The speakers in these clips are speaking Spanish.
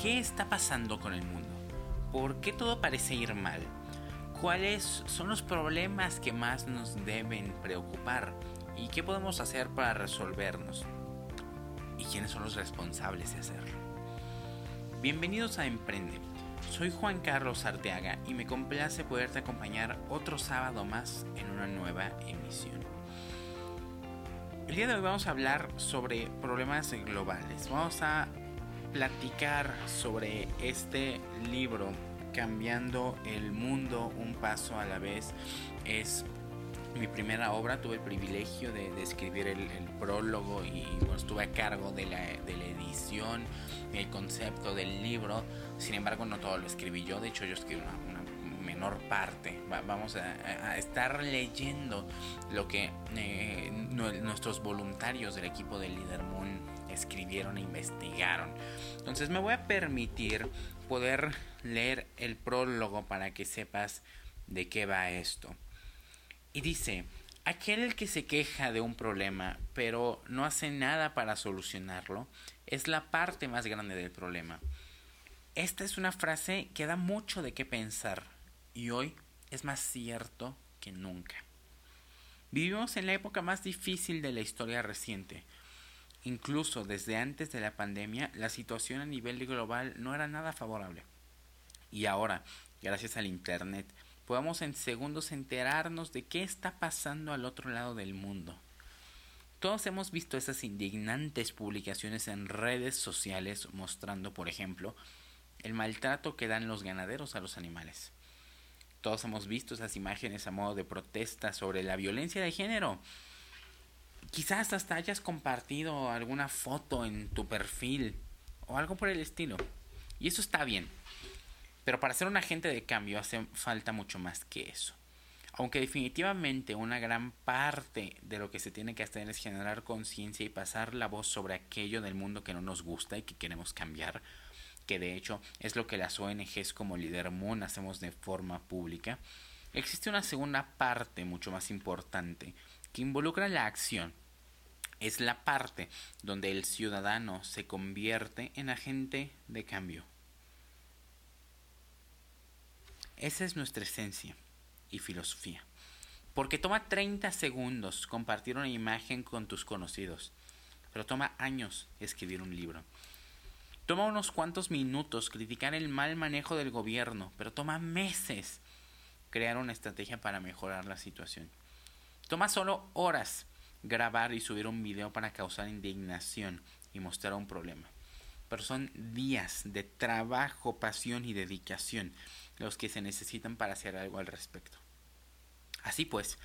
¿Qué está pasando con el mundo? ¿Por qué todo parece ir mal? ¿Cuáles son los problemas que más nos deben preocupar? ¿Y qué podemos hacer para resolvernos? ¿Y quiénes son los responsables de hacerlo? Bienvenidos a Emprende. Soy Juan Carlos Arteaga y me complace poderte acompañar otro sábado más en una nueva emisión. El día de hoy vamos a hablar sobre problemas globales. Vamos a platicar sobre este libro, Cambiando el Mundo un Paso a la vez. Es mi primera obra, tuve el privilegio de, escribir el, prólogo y estuve a cargo de la, de la edición, el concepto del libro. Sin embargo, no todo lo escribí yo, de hecho yo escribí una, menor parte. vamos a, estar leyendo lo que eh, nuestros voluntarios del equipo de Líder escribieron e investigaron. Entonces me voy a permitir poder leer el prólogo para que sepas de qué va esto. Y dice, aquel que se queja de un problema pero no hace nada para solucionarlo es la parte más grande del problema. Esta es una frase que da mucho de qué pensar y hoy es más cierto que nunca. Vivimos en la época más difícil de la historia reciente, Incluso desde antes de la pandemia, la situación a nivel global no era nada favorable. Y ahora, gracias al Internet, podemos en segundos enterarnos de qué está pasando al otro lado del mundo. Todos hemos visto esas indignantes publicaciones en redes sociales mostrando, por ejemplo, el maltrato que dan los ganaderos a los animales. Todos hemos visto esas imágenes a modo de protesta sobre la violencia de género Quizás hasta hayas compartido alguna foto en tu perfil o algo por el estilo. Y eso está bien. Pero para ser un agente de cambio hace falta mucho más que eso. Aunque definitivamente una gran parte de lo que se tiene que hacer es generar conciencia y pasar la voz sobre aquello del mundo que no nos gusta y que queremos cambiar, que de hecho es lo que las ONGs como Líder Moon hacemos de forma pública, existe una segunda parte mucho más importante que involucra la acción. Es la parte donde el ciudadano se convierte en agente de cambio. Esa es nuestra esencia y filosofía. Porque toma 30 segundos compartir una imagen con tus conocidos, pero toma años escribir un libro. Toma unos cuantos minutos criticar el mal manejo del gobierno, pero toma meses crear una estrategia para mejorar la situación. Toma solo horas grabar y subir un video para causar indignación y mostrar un problema. Pero son días de trabajo, pasión y dedicación los que se necesitan para hacer algo al respecto. Así pues,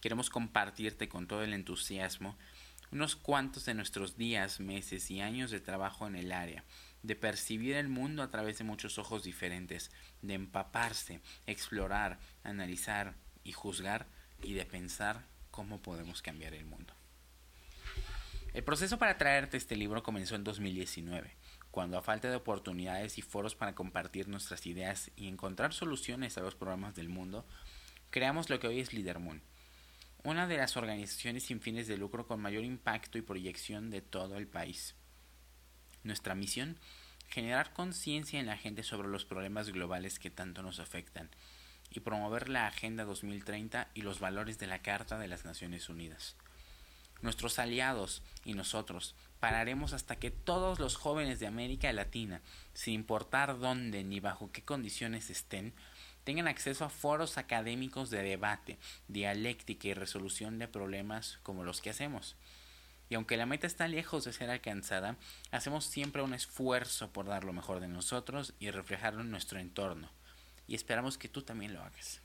queremos compartirte con todo el entusiasmo unos cuantos de nuestros días, meses y años de trabajo en el área, de percibir el mundo a través de muchos ojos diferentes, de empaparse, explorar, analizar y juzgar y de pensar cómo podemos cambiar el mundo. El proceso para traerte este libro comenzó en 2019, cuando a falta de oportunidades y foros para compartir nuestras ideas y encontrar soluciones a los problemas del mundo, creamos lo que hoy es Moon, una de las organizaciones sin fines de lucro con mayor impacto y proyección de todo el país. Nuestra misión, generar conciencia en la gente sobre los problemas globales que tanto nos afectan y promover la Agenda 2030 y los valores de la Carta de las Naciones Unidas. Nuestros aliados y nosotros pararemos hasta que todos los jóvenes de América Latina, sin importar dónde ni bajo qué condiciones estén, tengan acceso a foros académicos de debate, dialéctica y resolución de problemas como los que hacemos. Y aunque la meta está lejos de ser alcanzada, hacemos siempre un esfuerzo por dar lo mejor de nosotros y reflejarlo en nuestro entorno y esperamos que tú también lo hagas.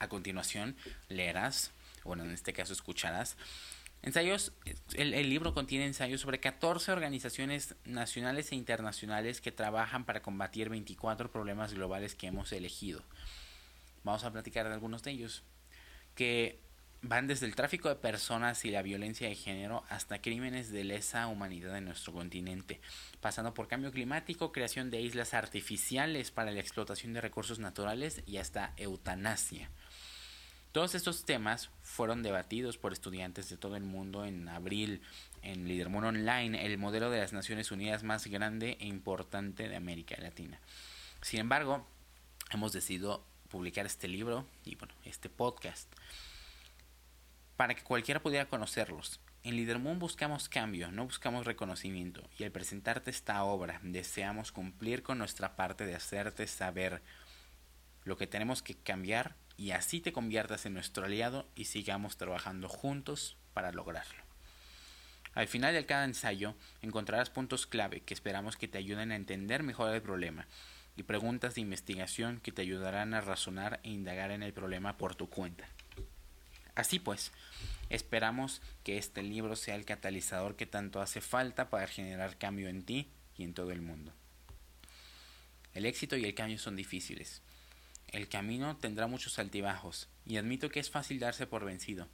A continuación, leerás, bueno, en este caso escucharás, ensayos, el, el, libro contiene ensayos sobre 14 organizaciones nacionales e internacionales que trabajan para combatir 24 problemas globales que hemos elegido. Vamos a platicar de algunos de ellos, que van desde el tráfico de personas y la violencia de género hasta crímenes de lesa humanidad en nuestro continente, pasando por cambio climático, creación de islas artificiales para la explotación de recursos naturales y hasta eutanasia. Todos estos temas fueron debatidos por estudiantes de todo el mundo en abril en Moon Online el modelo de las Naciones Unidas más grande e importante de América Latina. Sin embargo, hemos decidido publicar este libro y bueno, este podcast para que cualquiera pudiera conocerlos. En Moon buscamos cambio, no buscamos reconocimiento, y al presentarte esta obra deseamos cumplir con nuestra parte de hacerte saber lo que tenemos que cambiar y así te conviertas en nuestro aliado y sigamos trabajando juntos para lograrlo. Al final de cada ensayo encontrarás puntos clave que esperamos que te ayuden a entender mejor el problema y preguntas de investigación que te ayudarán a razonar e indagar en el problema por tu cuenta. Así pues, esperamos que este libro sea el catalizador que tanto hace falta para generar cambio en ti y en todo el mundo. El éxito y el cambio son difíciles, el camino tendrá muchos altibajos, y admito que es fácil darse por vencido,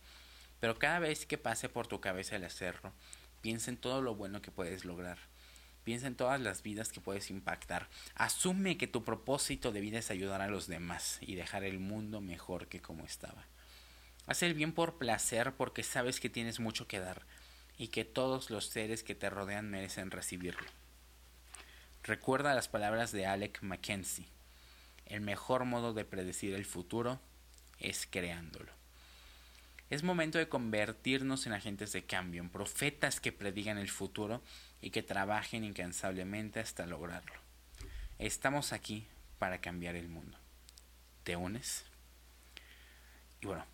pero cada vez que pase por tu cabeza el hacerlo, piensa en todo lo bueno que puedes lograr. Piensa en todas las vidas que puedes impactar. Asume que tu propósito de vida es ayudar a los demás y dejar el mundo mejor que como estaba. Haz el bien por placer porque sabes que tienes mucho que dar y que todos los seres que te rodean merecen recibirlo. Recuerda las palabras de Alec Mackenzie. El mejor modo de predecir el futuro es creándolo. Es momento de convertirnos en agentes de cambio, en profetas que predigan el futuro y que trabajen incansablemente hasta lograrlo. Estamos aquí para cambiar el mundo. ¿Te unes? Y bueno,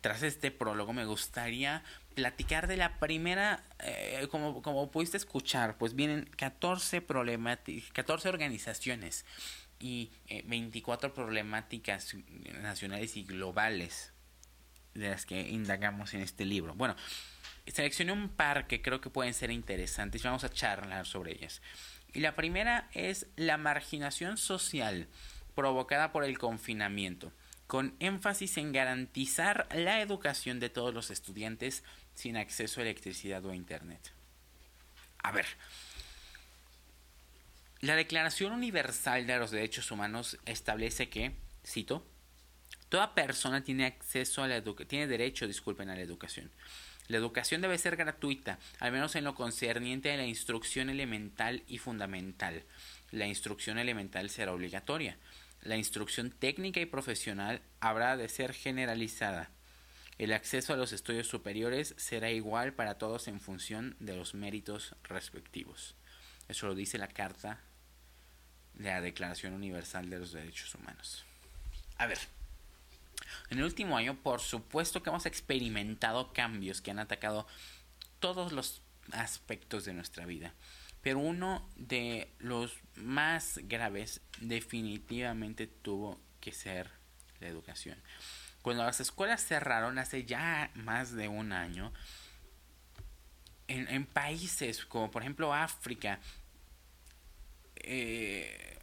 tras este prólogo me gustaría platicar de la primera, eh, como, como pudiste escuchar, pues vienen 14 problemáticas, 14 organizaciones y 24 eh, problemáticas nacionales y globales de las que indagamos en este libro. Bueno, seleccioné un par que creo que pueden ser interesantes y vamos a charlar sobre ellas. Y la primera es la marginación social provocada por el confinamiento, con énfasis en garantizar la educación de todos los estudiantes sin acceso a electricidad o a internet. A ver, la Declaración Universal de los Derechos Humanos establece que, cito, toda persona tiene acceso a la tiene derecho, disculpen, a la educación. La educación debe ser gratuita, al menos en lo concerniente a la instrucción elemental y fundamental. La instrucción elemental será obligatoria. La instrucción técnica y profesional habrá de ser generalizada. El acceso a los estudios superiores será igual para todos en función de los méritos respectivos. Eso lo dice la Carta de la Declaración Universal de los Derechos Humanos. A ver, en el último año, por supuesto que hemos experimentado cambios que han atacado todos los aspectos de nuestra vida. Pero uno de los más graves definitivamente tuvo que ser la educación. Cuando las escuelas cerraron hace ya más de un año, en, países como por ejemplo África, eh,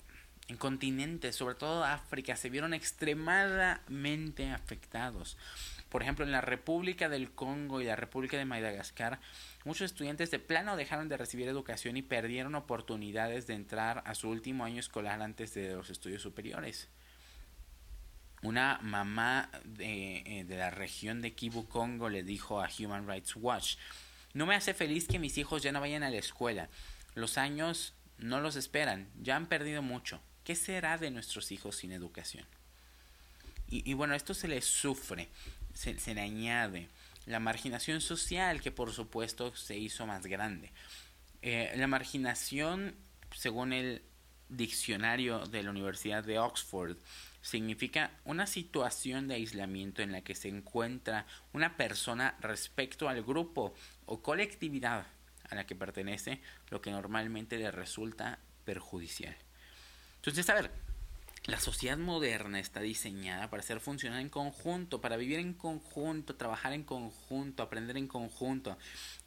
en continentes, sobre todo África, se vieron extremadamente afectados. Por ejemplo, en la República del Congo y la República de Madagascar, muchos estudiantes de plano dejaron de recibir educación y perdieron oportunidades de entrar a su último año escolar antes de los estudios superiores. Una mamá de, eh, de la región de Kivu, Congo, le dijo a Human Rights Watch, no me hace feliz que mis hijos ya no vayan a la escuela. Los años no los esperan, ya han perdido mucho. ¿Qué será de nuestros hijos sin educación? Y, bueno, esto se les sufre, se, le añade la marginación social que por supuesto se hizo más grande. Eh, la marginación, según el diccionario de la Universidad de Oxford, significa una situación de aislamiento en la que se encuentra una persona respecto al grupo o colectividad a la que pertenece, lo que normalmente le resulta perjudicial. Entonces, a ver, la sociedad moderna está diseñada para ser funcional en conjunto, para vivir en conjunto, trabajar en conjunto, aprender en conjunto.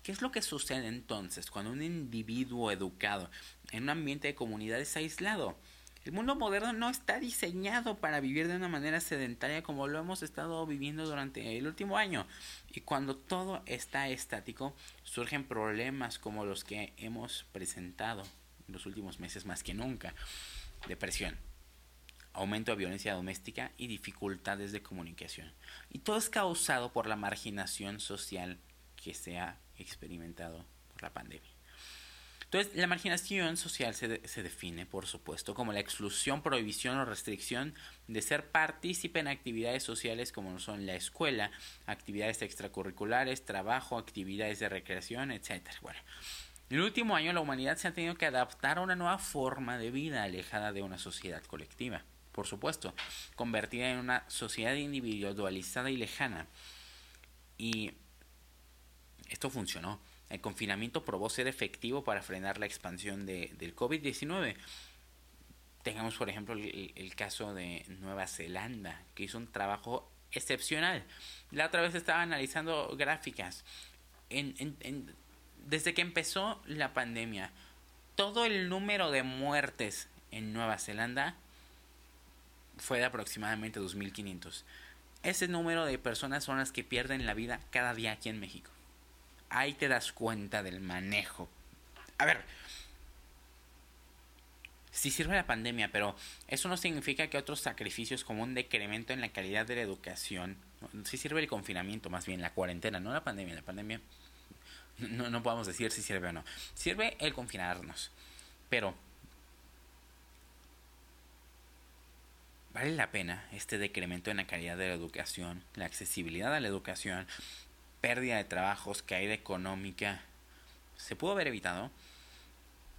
¿Qué es lo que sucede entonces cuando un individuo educado en un ambiente de comunidad es aislado? El mundo moderno no está diseñado para vivir de una manera sedentaria como lo hemos estado viviendo durante el último año. Y cuando todo está estático, surgen problemas como los que hemos presentado en los últimos meses más que nunca. Depresión, aumento de violencia doméstica y dificultades de comunicación. Y todo es causado por la marginación social que se ha experimentado por la pandemia. Entonces, la marginación social se, se, define, por supuesto, como la exclusión, prohibición o restricción de ser partícipe en actividades sociales como son la escuela, actividades extracurriculares, trabajo, actividades de recreación, etc. Bueno, en el último año la humanidad se ha tenido que adaptar a una nueva forma de vida alejada de una sociedad colectiva, por supuesto, convertida en una sociedad individualizada y lejana. Y esto funcionó el confinamiento probó ser efectivo para frenar la expansión de, del COVID-19. Tengamos, por ejemplo, el, caso de Nueva Zelanda, que hizo un trabajo excepcional. La otra vez estaba analizando gráficas. desde que empezó la pandemia, todo el número de muertes en Nueva Zelanda fue de aproximadamente 2.500. Ese número de personas son las que pierden la vida cada día aquí en México ahí te das cuenta del manejo. A ver, sí sirve la pandemia, pero eso no significa que otros sacrificios como un decremento en la calidad de la educación, sí sirve el confinamiento, más bien la cuarentena, no la pandemia, la pandemia no, no podemos decir si sirve o no. Sirve el confinarnos, pero vale la pena este decremento en la calidad de la educación, la accesibilidad a la educación, pérdida de trabajos, caída económica, ¿se pudo haber evitado?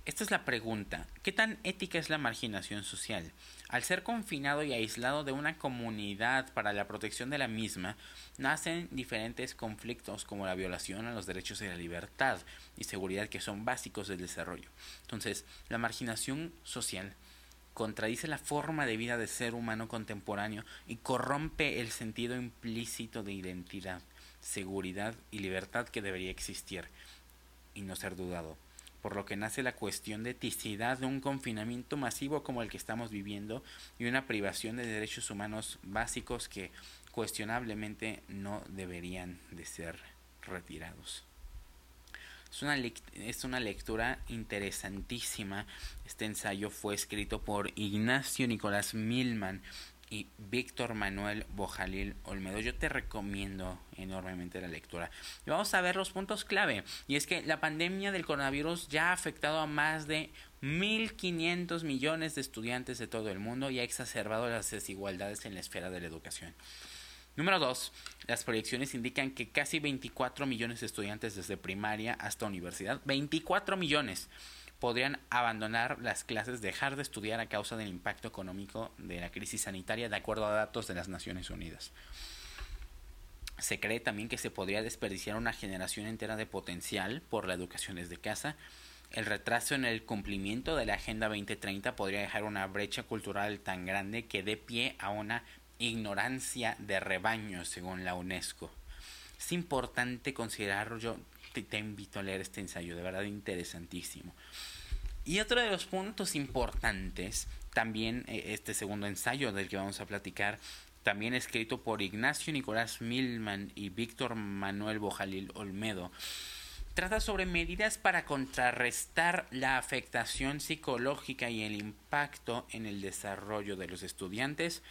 Esta es la pregunta. ¿Qué tan ética es la marginación social? Al ser confinado y aislado de una comunidad para la protección de la misma, nacen diferentes conflictos como la violación a los derechos de la libertad y seguridad que son básicos del desarrollo. Entonces, la marginación social contradice la forma de vida del ser humano contemporáneo y corrompe el sentido implícito de identidad seguridad y libertad que debería existir y no ser dudado, por lo que nace la cuestión de eticidad de un confinamiento masivo como el que estamos viviendo y una privación de derechos humanos básicos que cuestionablemente no deberían de ser retirados. Es una, es una lectura interesantísima. Este ensayo fue escrito por Ignacio Nicolás Milman y Víctor Manuel Bojalil Olmedo. Yo te recomiendo enormemente la lectura. Y vamos a ver los puntos clave. Y es que la pandemia del coronavirus ya ha afectado a más de 1.500 millones de estudiantes de todo el mundo y ha exacerbado las desigualdades en la esfera de la educación. Número 2. Las proyecciones indican que casi 24 millones de estudiantes desde primaria hasta universidad, 24 millones, podrían abandonar las clases, dejar de estudiar a causa del impacto económico de la crisis sanitaria, de acuerdo a datos de las Naciones Unidas. Se cree también que se podría desperdiciar una generación entera de potencial por la educación desde casa. El retraso en el cumplimiento de la Agenda 2030 podría dejar una brecha cultural tan grande que dé pie a una ignorancia de rebaño, según la UNESCO. Es importante considerarlo, yo te, invito a leer este ensayo, de verdad interesantísimo. Y otro de los puntos importantes, también eh, este segundo ensayo del que vamos a platicar, también escrito por Ignacio Nicolás Milman y Víctor Manuel Bojalil Olmedo, trata sobre medidas para contrarrestar la afectación psicológica y el impacto en el desarrollo de los estudiantes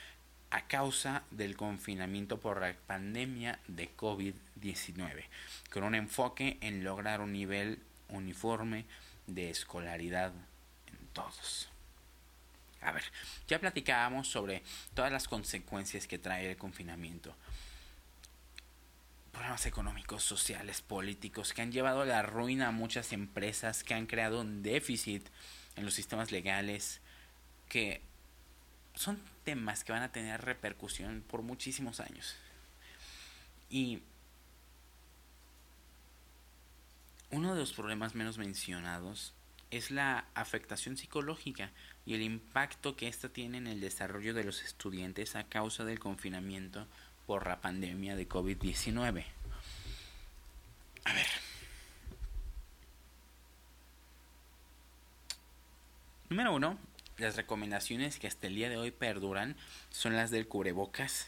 a causa del confinamiento por la pandemia de COVID-19, con un enfoque en lograr un nivel uniforme de escolaridad en todos. A ver, ya platicábamos sobre todas las consecuencias que trae el confinamiento. Problemas económicos, sociales, políticos que han llevado a la ruina a muchas empresas, que han creado un déficit en los sistemas legales, que son temas que van a tener repercusión por muchísimos años. Y uno de los problemas menos mencionados es la afectación psicológica y el impacto que ésta tiene en el desarrollo de los estudiantes a causa del confinamiento por la pandemia de COVID-19. A ver. Número uno, las recomendaciones que hasta el día de hoy perduran son las del cubrebocas,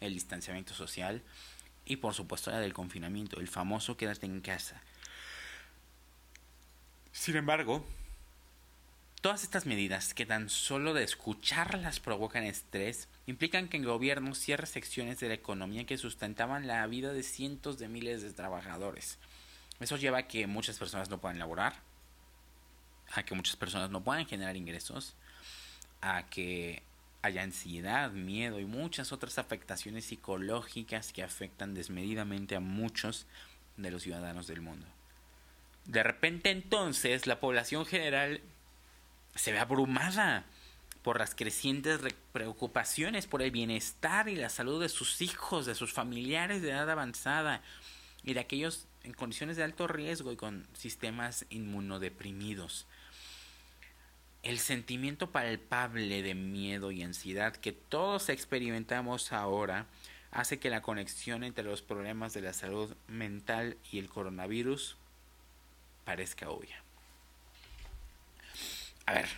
el distanciamiento social y por supuesto la del confinamiento, el famoso quédate en casa. Sin embargo, todas estas medidas que tan solo de escucharlas provocan estrés implican que el gobierno cierre secciones de la economía que sustentaban la vida de cientos de miles de trabajadores. Eso lleva a que muchas personas no puedan laborar, a que muchas personas no puedan generar ingresos, a que haya ansiedad, miedo y muchas otras afectaciones psicológicas que afectan desmedidamente a muchos de los ciudadanos del mundo. De repente entonces la población general se ve abrumada por las crecientes preocupaciones por el bienestar y la salud de sus hijos, de sus familiares de edad avanzada y de aquellos en condiciones de alto riesgo y con sistemas inmunodeprimidos. El sentimiento palpable de miedo y ansiedad que todos experimentamos ahora hace que la conexión entre los problemas de la salud mental y el coronavirus parezca obvia. A ver,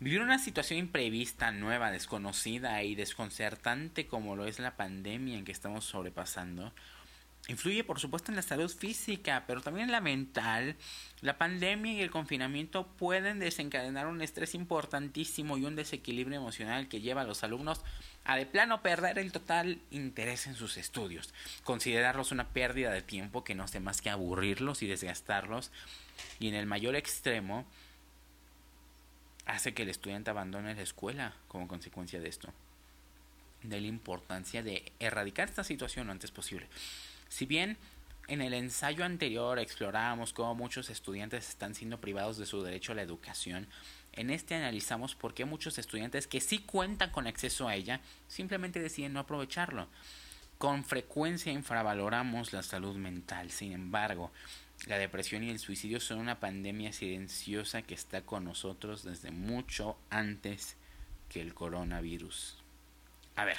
vivir una situación imprevista, nueva, desconocida y desconcertante como lo es la pandemia en que estamos sobrepasando, influye por supuesto en la salud física, pero también en la mental. La pandemia y el confinamiento pueden desencadenar un estrés importantísimo y un desequilibrio emocional que lleva a los alumnos a de plano perder el total interés en sus estudios, considerarlos una pérdida de tiempo que no hace más que aburrirlos y desgastarlos y en el mayor extremo hace que el estudiante abandone la escuela como consecuencia de esto. De la importancia de erradicar esta situación lo antes posible. Si bien en el ensayo anterior explorábamos cómo muchos estudiantes están siendo privados de su derecho a la educación, en este analizamos por qué muchos estudiantes que sí cuentan con acceso a ella simplemente deciden no aprovecharlo. Con frecuencia infravaloramos la salud mental, sin embargo, la depresión y el suicidio son una pandemia silenciosa que está con nosotros desde mucho antes que el coronavirus. A ver.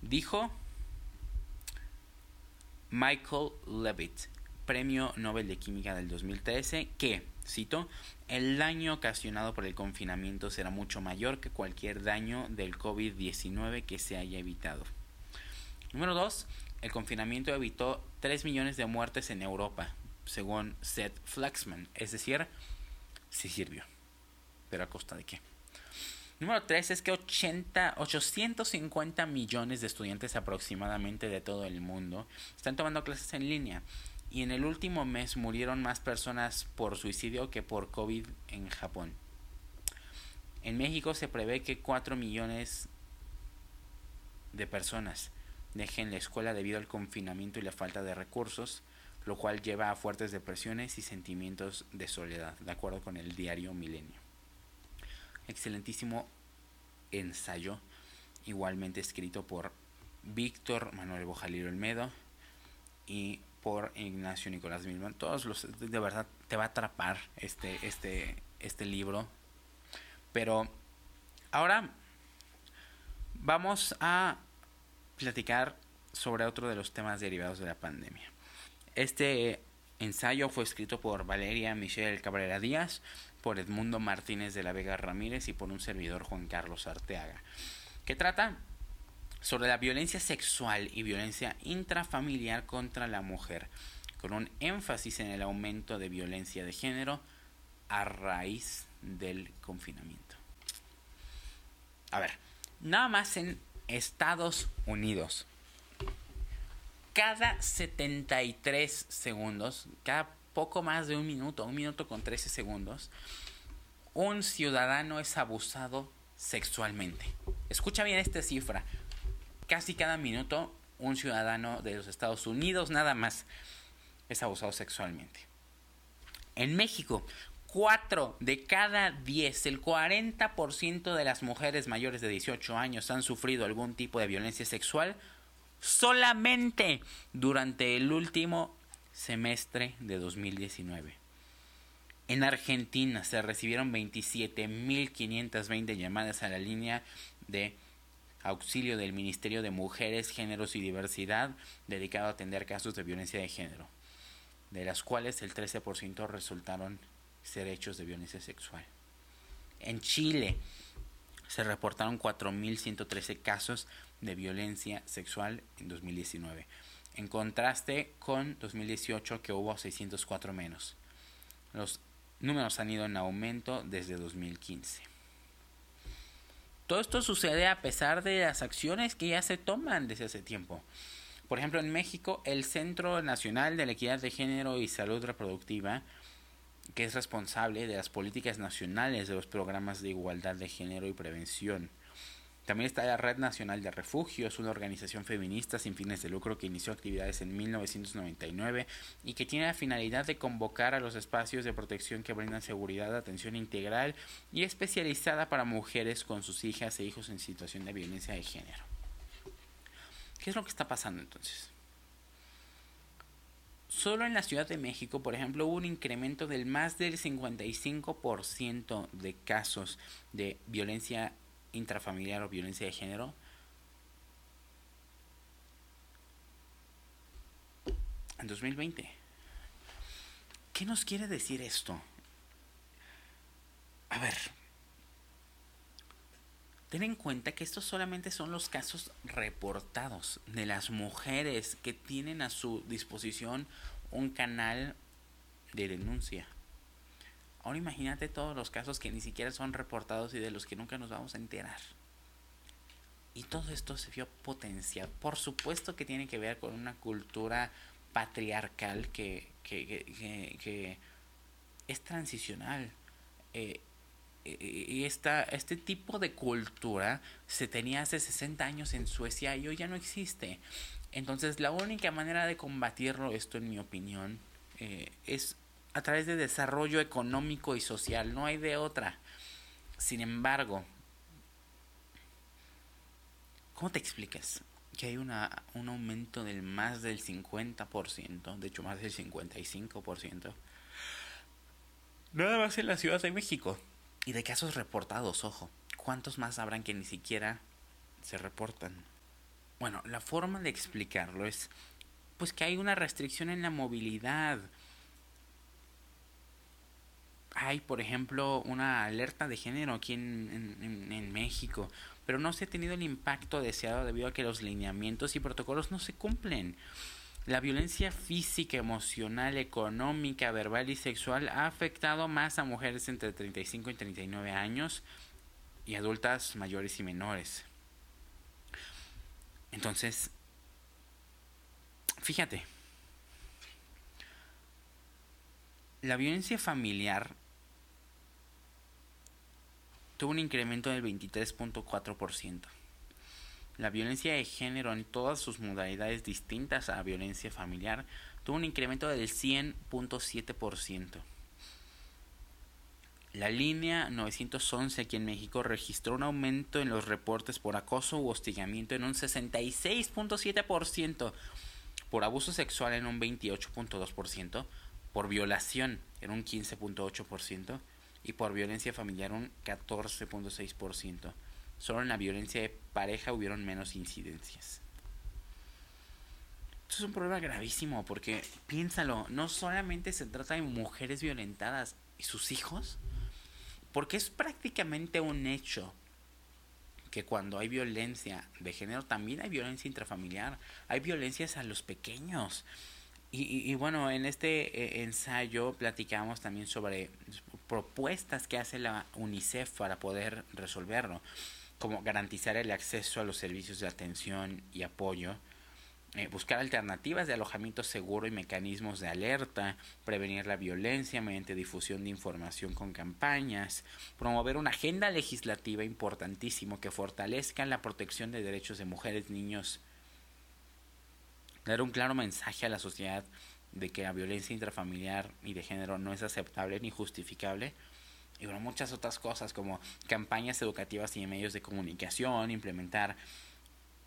Dijo Michael Levitt, Premio Nobel de Química del 2013, que, cito, el daño ocasionado por el confinamiento será mucho mayor que cualquier daño del COVID-19 que se haya evitado. Número 2. El confinamiento evitó 3 millones de muertes en Europa, según Seth Flaxman. Es decir, sí sirvió. Pero a costa de qué? Número 3 es que 80, 850 millones de estudiantes aproximadamente de todo el mundo están tomando clases en línea. Y en el último mes murieron más personas por suicidio que por COVID en Japón. En México se prevé que 4 millones de personas dejen la escuela debido al confinamiento y la falta de recursos, lo cual lleva a fuertes depresiones y sentimientos de soledad, de acuerdo con el diario Milenio. Excelentísimo ensayo, igualmente escrito por Víctor Manuel Bojaliro Olmedo y por Ignacio Nicolás Milman. Todos los, de verdad, te va a atrapar este, este, este libro. Pero ahora vamos a platicar sobre otro de los temas derivados de la pandemia. Este ensayo fue escrito por Valeria Michelle Cabrera Díaz, por Edmundo Martínez de la Vega Ramírez y por un servidor Juan Carlos Arteaga, que trata sobre la violencia sexual y violencia intrafamiliar contra la mujer, con un énfasis en el aumento de violencia de género a raíz del confinamiento. A ver, nada más en Estados Unidos. Cada 73 segundos, cada poco más de un minuto, un minuto con 13 segundos, un ciudadano es abusado sexualmente. Escucha bien esta cifra. Casi cada minuto un ciudadano de los Estados Unidos nada más es abusado sexualmente. En México, 4 de cada 10, el 40% de las mujeres mayores de 18 años han sufrido algún tipo de violencia sexual solamente durante el último semestre de 2019. En Argentina se recibieron 27.520 llamadas a la línea de auxilio del Ministerio de Mujeres, Géneros y Diversidad dedicado a atender casos de violencia de género, de las cuales el 13% resultaron ser hechos de violencia sexual. En Chile se reportaron 4.113 casos de violencia sexual en 2019, en contraste con 2018 que hubo 604 menos. Los números han ido en aumento desde 2015. Todo esto sucede a pesar de las acciones que ya se toman desde hace tiempo. Por ejemplo, en México, el Centro Nacional de la Equidad de Género y Salud Reproductiva, que es responsable de las políticas nacionales de los programas de igualdad de género y prevención, también está la Red Nacional de Refugios, una organización feminista sin fines de lucro que inició actividades en 1999 y que tiene la finalidad de convocar a los espacios de protección que brindan seguridad, atención integral y especializada para mujeres con sus hijas e hijos en situación de violencia de género. ¿Qué es lo que está pasando entonces? Solo en la Ciudad de México, por ejemplo, hubo un incremento del más del 55% de casos de violencia intrafamiliar o violencia de género. En 2020. ¿Qué nos quiere decir esto? A ver, ten en cuenta que estos solamente son los casos reportados de las mujeres que tienen a su disposición un canal de denuncia. Ahora imagínate todos los casos que ni siquiera son reportados y de los que nunca nos vamos a enterar. Y todo esto se vio potencial. Por supuesto que tiene que ver con una cultura patriarcal que, que, es transicional. Eh, y esta, este tipo de cultura se tenía hace 60 años en Suecia y hoy ya no existe. Entonces la única manera de combatirlo, esto en mi opinión, eh, es a través de desarrollo económico y social, no hay de otra. Sin embargo, ¿cómo te explicas que hay una, un aumento del más del 50%, de hecho más del 55%? Nada más en la Ciudad de México. Y de casos reportados, ojo. ¿Cuántos más habrán que ni siquiera se reportan? Bueno, la forma de explicarlo es pues que hay una restricción en la movilidad hay, por ejemplo, una alerta de género aquí en, en, México, pero no se ha tenido el impacto deseado debido a que los lineamientos y protocolos no se cumplen. La violencia física, emocional, económica, verbal y sexual ha afectado más a mujeres entre 35 y 39 años y adultas mayores y menores. Entonces, fíjate, la violencia familiar tuvo un incremento del 23.4%. La violencia de género en todas sus modalidades distintas a violencia familiar tuvo un incremento del 100.7%. La línea 911 aquí en México registró un aumento en los reportes por acoso u hostigamiento en un 66.7%, por abuso sexual en un 28.2%, por violación en un 15.8%, y por violencia familiar un 14.6%. Solo en la violencia de pareja hubieron menos incidencias. Esto es un problema gravísimo porque piénsalo, no solamente se trata de mujeres violentadas y sus hijos, porque es prácticamente un hecho que cuando hay violencia de género también hay violencia intrafamiliar, hay violencias a los pequeños. Y, bueno, en este eh, ensayo platicamos también sobre propuestas que hace la UNICEF para poder resolverlo, como garantizar el acceso a los servicios de atención y apoyo, eh, buscar alternativas de alojamiento seguro y mecanismos de alerta, prevenir la violencia mediante difusión de información con campañas, promover una agenda legislativa importantísimo que fortalezca la protección de derechos de mujeres, niños, dar un claro mensaje a la sociedad de que la violencia intrafamiliar y de género no es aceptable ni justificable. Y bueno, muchas otras cosas como campañas educativas y medios de comunicación, implementar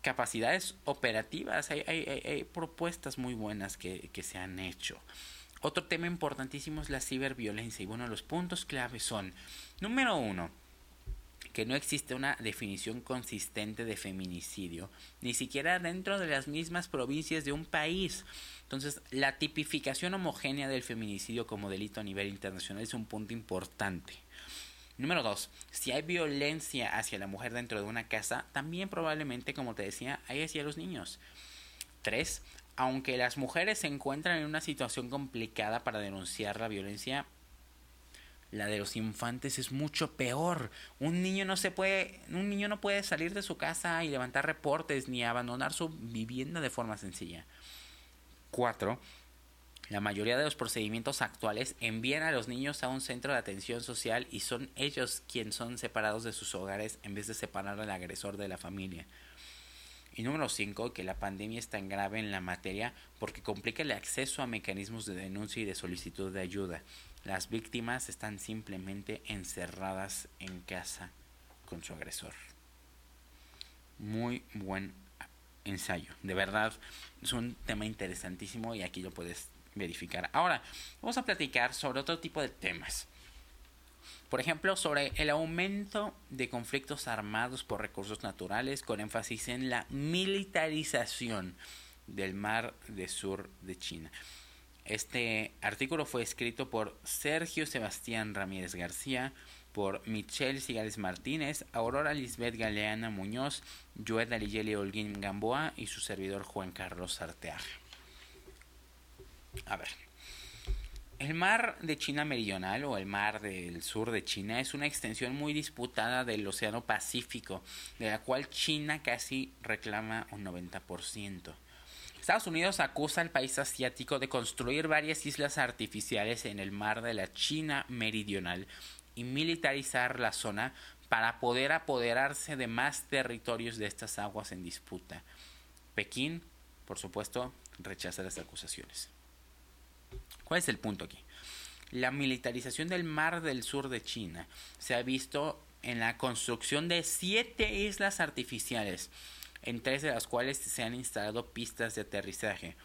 capacidades operativas. Hay, hay, propuestas muy buenas que, que se han hecho. Otro tema importantísimo es la ciberviolencia. Y bueno, los puntos claves son, número uno, que no existe una definición consistente de feminicidio, ni siquiera dentro de las mismas provincias de un país. Entonces, la tipificación homogénea del feminicidio como delito a nivel internacional es un punto importante. Número dos, si hay violencia hacia la mujer dentro de una casa, también probablemente, como te decía, hay hacia los niños. Tres, aunque las mujeres se encuentran en una situación complicada para denunciar la violencia, la de los infantes es mucho peor. Un niño no se puede, un niño no puede salir de su casa y levantar reportes ni abandonar su vivienda de forma sencilla. 4. La mayoría de los procedimientos actuales envían a los niños a un centro de atención social y son ellos quienes son separados de sus hogares en vez de separar al agresor de la familia. Y número 5, que la pandemia es tan grave en la materia porque complica el acceso a mecanismos de denuncia y de solicitud de ayuda. Las víctimas están simplemente encerradas en casa con su agresor. Muy buen ensayo. De verdad, es un tema interesantísimo y aquí lo puedes verificar. Ahora, vamos a platicar sobre otro tipo de temas. Por ejemplo, sobre el aumento de conflictos armados por recursos naturales con énfasis en la militarización del mar de sur de China. Este artículo fue escrito por Sergio Sebastián Ramírez García, por Michelle Cigales Martínez, Aurora Lisbeth Galeana Muñoz, Joed Arigeli Holguín Gamboa y su servidor Juan Carlos Arteaga. A ver. El mar de China Meridional o el mar del sur de China es una extensión muy disputada del Océano Pacífico, de la cual China casi reclama un 90%. Estados Unidos acusa al país asiático de construir varias islas artificiales en el mar de la China Meridional y militarizar la zona para poder apoderarse de más territorios de estas aguas en disputa. Pekín, por supuesto, rechaza las acusaciones. ¿Cuál es el punto aquí? La militarización del mar del sur de China se ha visto en la construcción de siete islas artificiales, en tres de las cuales se han instalado pistas de aterrizaje.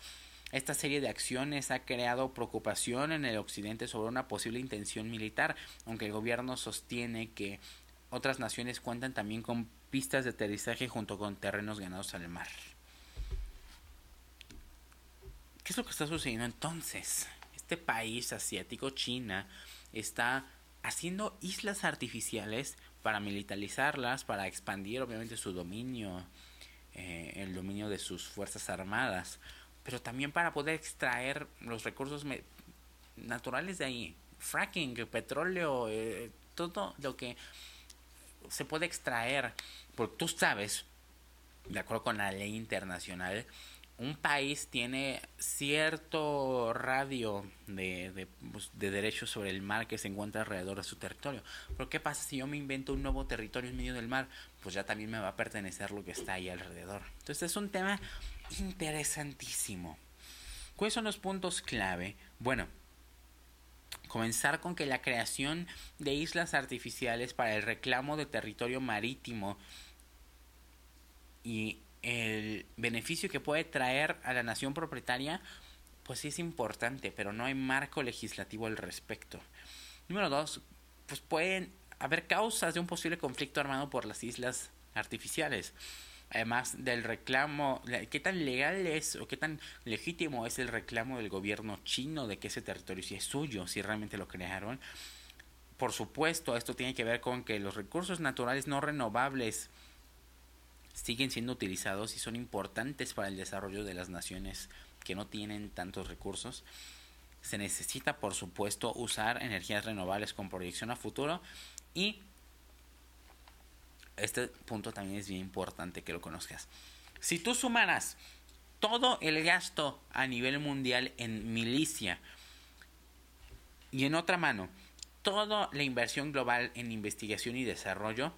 Esta serie de acciones ha creado preocupación en el occidente sobre una posible intención militar, aunque el gobierno sostiene que otras naciones cuentan también con pistas de aterrizaje junto con terrenos ganados al mar. ¿Qué es lo que está sucediendo entonces? este país asiático, China, está haciendo islas artificiales para militarizarlas, para expandir obviamente su dominio, eh, el dominio de sus fuerzas armadas, pero también para poder extraer los recursos naturales de ahí, fracking, petróleo, eh, todo lo que se puede extraer, porque tú sabes, de acuerdo con la ley internacional, un país tiene cierto radio de, pues, de, derechos sobre el mar que se encuentra alrededor de su territorio. Pero ¿qué pasa si yo me invento un nuevo territorio en medio del mar? Pues ya también me va a pertenecer lo que está ahí alrededor. Entonces es un tema interesantísimo. ¿Cuáles son los puntos clave? Bueno, comenzar con que la creación de islas artificiales para el reclamo de territorio marítimo y el beneficio que puede traer a la nación propietaria, pues sí es importante, pero no hay marco legislativo al respecto. Número dos, pues pueden haber causas de un posible conflicto armado por las islas artificiales. Además del reclamo, qué tan legal es o qué tan legítimo es el reclamo del gobierno chino de que ese territorio sí es suyo, si realmente lo crearon. Por supuesto, esto tiene que ver con que los recursos naturales no renovables siguen siendo utilizados y son importantes para el desarrollo de las naciones que no tienen tantos recursos. Se necesita, por supuesto, usar energías renovables con proyección a futuro y este punto también es bien importante que lo conozcas. Si tú sumaras todo el gasto a nivel mundial en milicia y en otra mano toda la inversión global en investigación y desarrollo,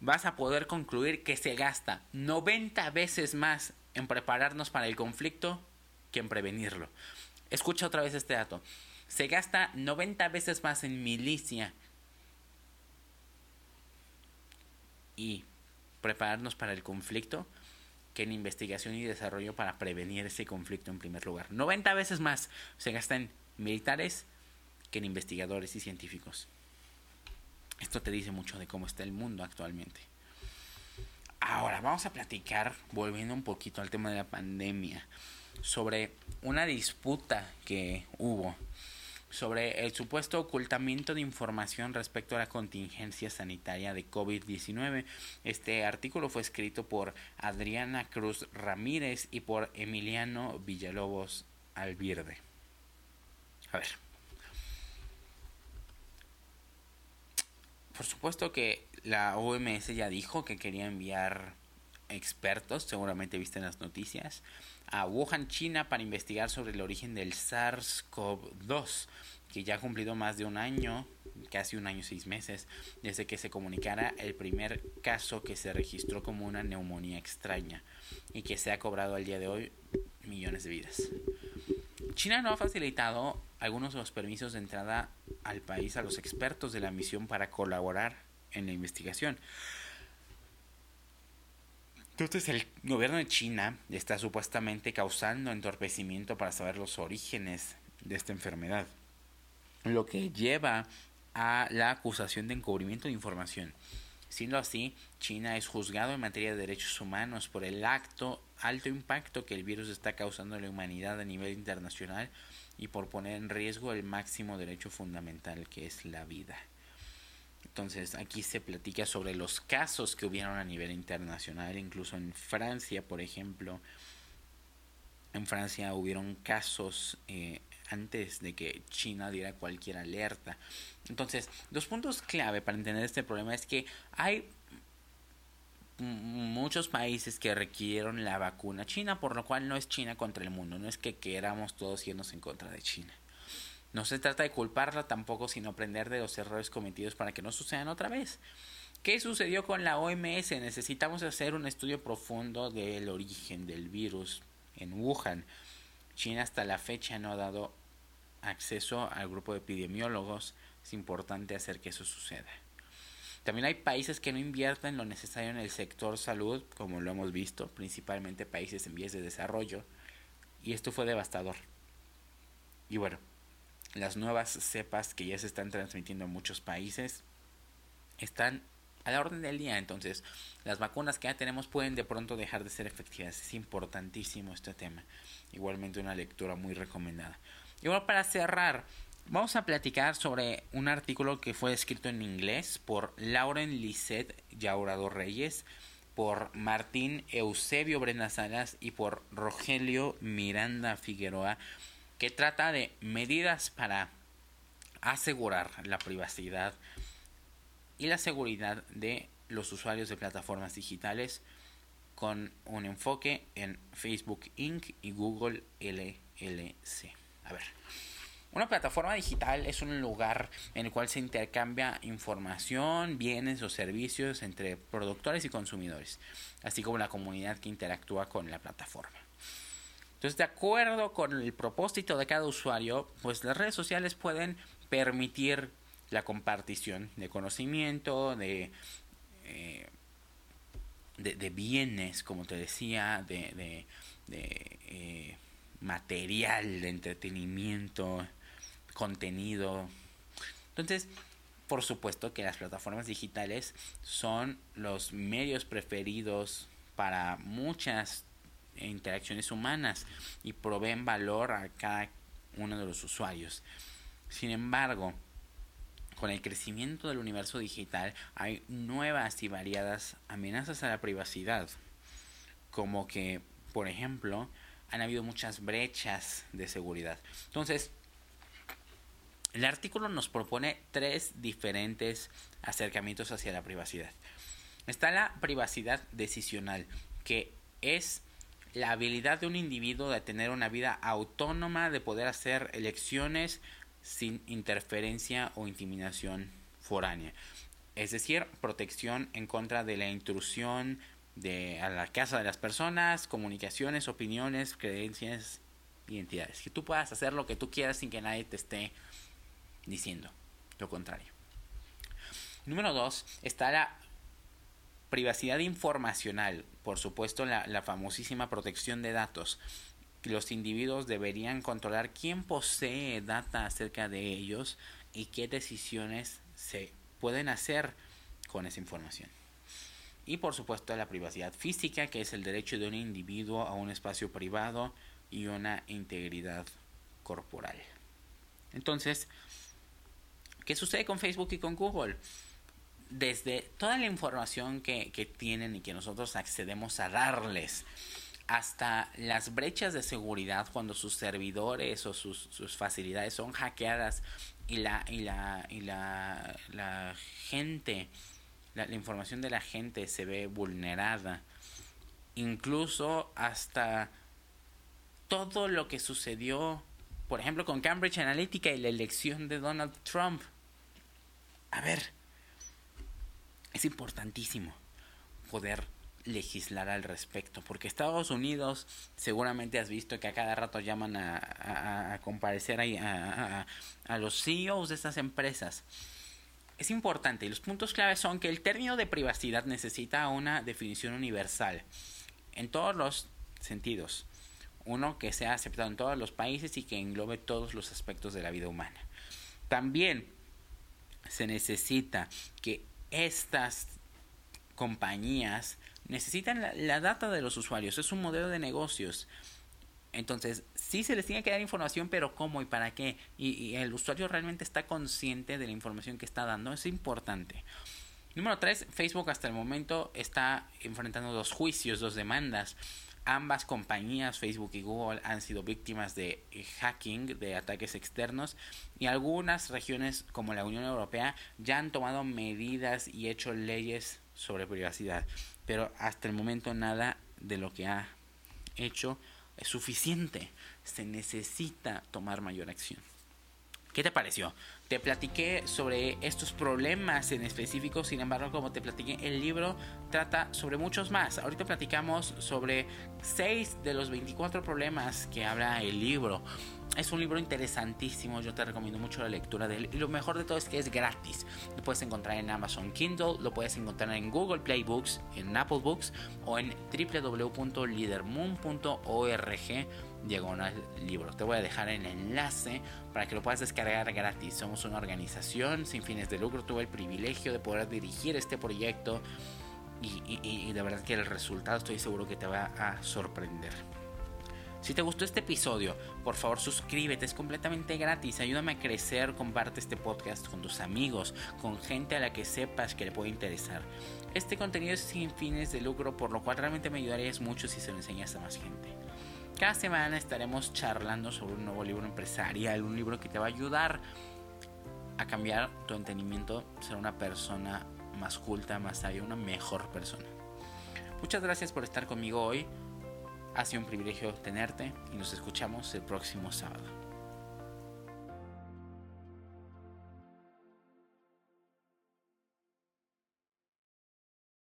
vas a poder concluir que se gasta 90 veces más en prepararnos para el conflicto que en prevenirlo. Escucha otra vez este dato. Se gasta 90 veces más en milicia y prepararnos para el conflicto que en investigación y desarrollo para prevenir ese conflicto en primer lugar. 90 veces más se gasta en militares que en investigadores y científicos. Esto te dice mucho de cómo está el mundo actualmente. Ahora vamos a platicar, volviendo un poquito al tema de la pandemia, sobre una disputa que hubo sobre el supuesto ocultamiento de información respecto a la contingencia sanitaria de COVID-19. Este artículo fue escrito por Adriana Cruz Ramírez y por Emiliano Villalobos Alvirde. A ver. por supuesto que la OMS ya dijo que quería enviar expertos, seguramente viste en las noticias, a Wuhan, China, para investigar sobre el origen del SARS-CoV-2, que ya ha cumplido más de un año, casi un año y seis meses, desde que se comunicara el primer caso que se registró como una neumonía extraña y que se ha cobrado al día de hoy millones de vidas. China no ha facilitado algunos de los permisos de entrada al país a los expertos de la misión para colaborar en la investigación. Entonces el gobierno de China está supuestamente causando entorpecimiento para saber los orígenes de esta enfermedad, lo que lleva a la acusación de encubrimiento de información. Siendo así, China es juzgado en materia de derechos humanos por el acto alto impacto que el virus está causando en la humanidad a nivel internacional y por poner en riesgo el máximo derecho fundamental que es la vida. Entonces aquí se platica sobre los casos que hubieron a nivel internacional, incluso en Francia, por ejemplo. En Francia hubieron casos eh, antes de que China diera cualquier alerta. Entonces, dos puntos clave para entender este problema es que hay muchos países que requirieron la vacuna china, por lo cual no es China contra el mundo, no es que queramos todos irnos en contra de China. No se trata de culparla tampoco, sino aprender de los errores cometidos para que no sucedan otra vez. ¿Qué sucedió con la OMS? Necesitamos hacer un estudio profundo del origen del virus en Wuhan. China hasta la fecha no ha dado acceso al grupo de epidemiólogos. Es importante hacer que eso suceda. También hay países que no invierten lo necesario en el sector salud, como lo hemos visto, principalmente países en vías de desarrollo, y esto fue devastador. Y bueno, las nuevas cepas que ya se están transmitiendo en muchos países están a la orden del día, entonces las vacunas que ya tenemos pueden de pronto dejar de ser efectivas. Es importantísimo este tema. Igualmente una lectura muy recomendada. Y bueno, para cerrar, Vamos a platicar sobre un artículo que fue escrito en inglés por Lauren Lisset Yaurado Reyes, por Martín Eusebio Brenda Salas y por Rogelio Miranda Figueroa, que trata de medidas para asegurar la privacidad y la seguridad de los usuarios de plataformas digitales con un enfoque en Facebook Inc. y Google LLC. A ver. Una plataforma digital es un lugar en el cual se intercambia información, bienes o servicios entre productores y consumidores, así como la comunidad que interactúa con la plataforma. Entonces, de acuerdo con el propósito de cada usuario, pues las redes sociales pueden permitir la compartición de conocimiento, de, eh, de, bienes, como te decía, de, eh, material, de entretenimiento, contenido. Entonces, por supuesto que las plataformas digitales son los medios preferidos para muchas interacciones humanas y proveen valor a cada uno de los usuarios. Sin embargo, con el crecimiento del universo digital hay nuevas y variadas amenazas a la privacidad, como que, por ejemplo, han habido muchas brechas de seguridad. Entonces, el artículo nos propone tres diferentes acercamientos hacia la privacidad. Está la privacidad decisional, que es la habilidad de un individuo de tener una vida autónoma, de poder hacer elecciones sin interferencia o intimidación foránea. Es decir, protección en contra de la intrusión de a la casa de las personas, comunicaciones, opiniones, creencias, identidades. Que tú puedas hacer lo que tú quieras sin que nadie te esté diciendo lo contrario. Número dos, está la privacidad informacional, por supuesto la, famosísima protección de datos. Los individuos deberían controlar quién posee data acerca de ellos y qué decisiones se pueden hacer con esa información. Y por supuesto la privacidad física, que es el derecho de un individuo a un espacio privado y una integridad corporal. Entonces, ¿Qué sucede con Facebook y con Google? Desde toda la información que, tienen y que nosotros accedemos a darles hasta las brechas de seguridad cuando sus servidores o sus, sus facilidades son hackeadas y la, y la, y la, la gente, la, la, información de la gente se ve vulnerada. Incluso hasta todo lo que sucedió, por ejemplo, con Cambridge Analytica y la elección de Donald Trump. A ver, es importantísimo poder legislar al respecto, porque Estados Unidos seguramente has visto que a cada rato llaman a, a, comparecer a, a, los CEOs de estas empresas. Es importante y los puntos claves son que el término de privacidad necesita una definición universal en todos los sentidos. Uno que sea aceptado en todos los países y que englobe todos los aspectos de la vida humana. También se necesita que estas compañías necesitan la, data de los usuarios, es un modelo de negocios. Entonces, sí se les tiene que dar información, pero ¿cómo y para qué? Y, el usuario realmente está consciente de la información que está dando, es importante. Número 3, Facebook hasta el momento está enfrentando dos juicios, dos demandas. Ambas compañías, Facebook y Google, han sido víctimas de hacking, de ataques externos, y algunas regiones como la Unión Europea ya han tomado medidas y hecho leyes sobre privacidad pero hasta el momento nada de lo que ha hecho es suficiente. Se necesita tomar mayor acción. ¿Qué te pareció? Te platiqué sobre estos problemas en específico, sin embargo, como te platiqué, el libro trata sobre muchos más. Ahorita platicamos sobre 6 de los 24 problemas que habla el libro. Es un libro interesantísimo, yo te recomiendo mucho la lectura de él. Y lo mejor de todo es que es gratis. Lo puedes encontrar en Amazon Kindle, lo puedes encontrar en Google Play Books, en Apple Books o en www.leadermoon.org diagonal libro. Te voy a dejar el enlace para que lo puedas descargar gratis. Somos una organización sin fines de lucro. Tuve el privilegio de poder dirigir este proyecto y, y de verdad que el resultado estoy seguro que te va a sorprender. Si te gustó este episodio, por favor suscríbete, es completamente gratis, ayúdame a crecer, comparte este podcast con tus amigos, con gente a la que sepas que le puede interesar. Este contenido es sin fines de lucro, por lo cual realmente me ayudarías mucho si se lo enseñas a más gente. Cada semana estaremos charlando sobre un nuevo libro empresarial, un libro que te va a ayudar a cambiar tu entendimiento, ser una persona más culta, más sabia, una mejor persona. Muchas gracias por estar conmigo hoy. Ha sido un privilegio tenerte y nos escuchamos el próximo sábado.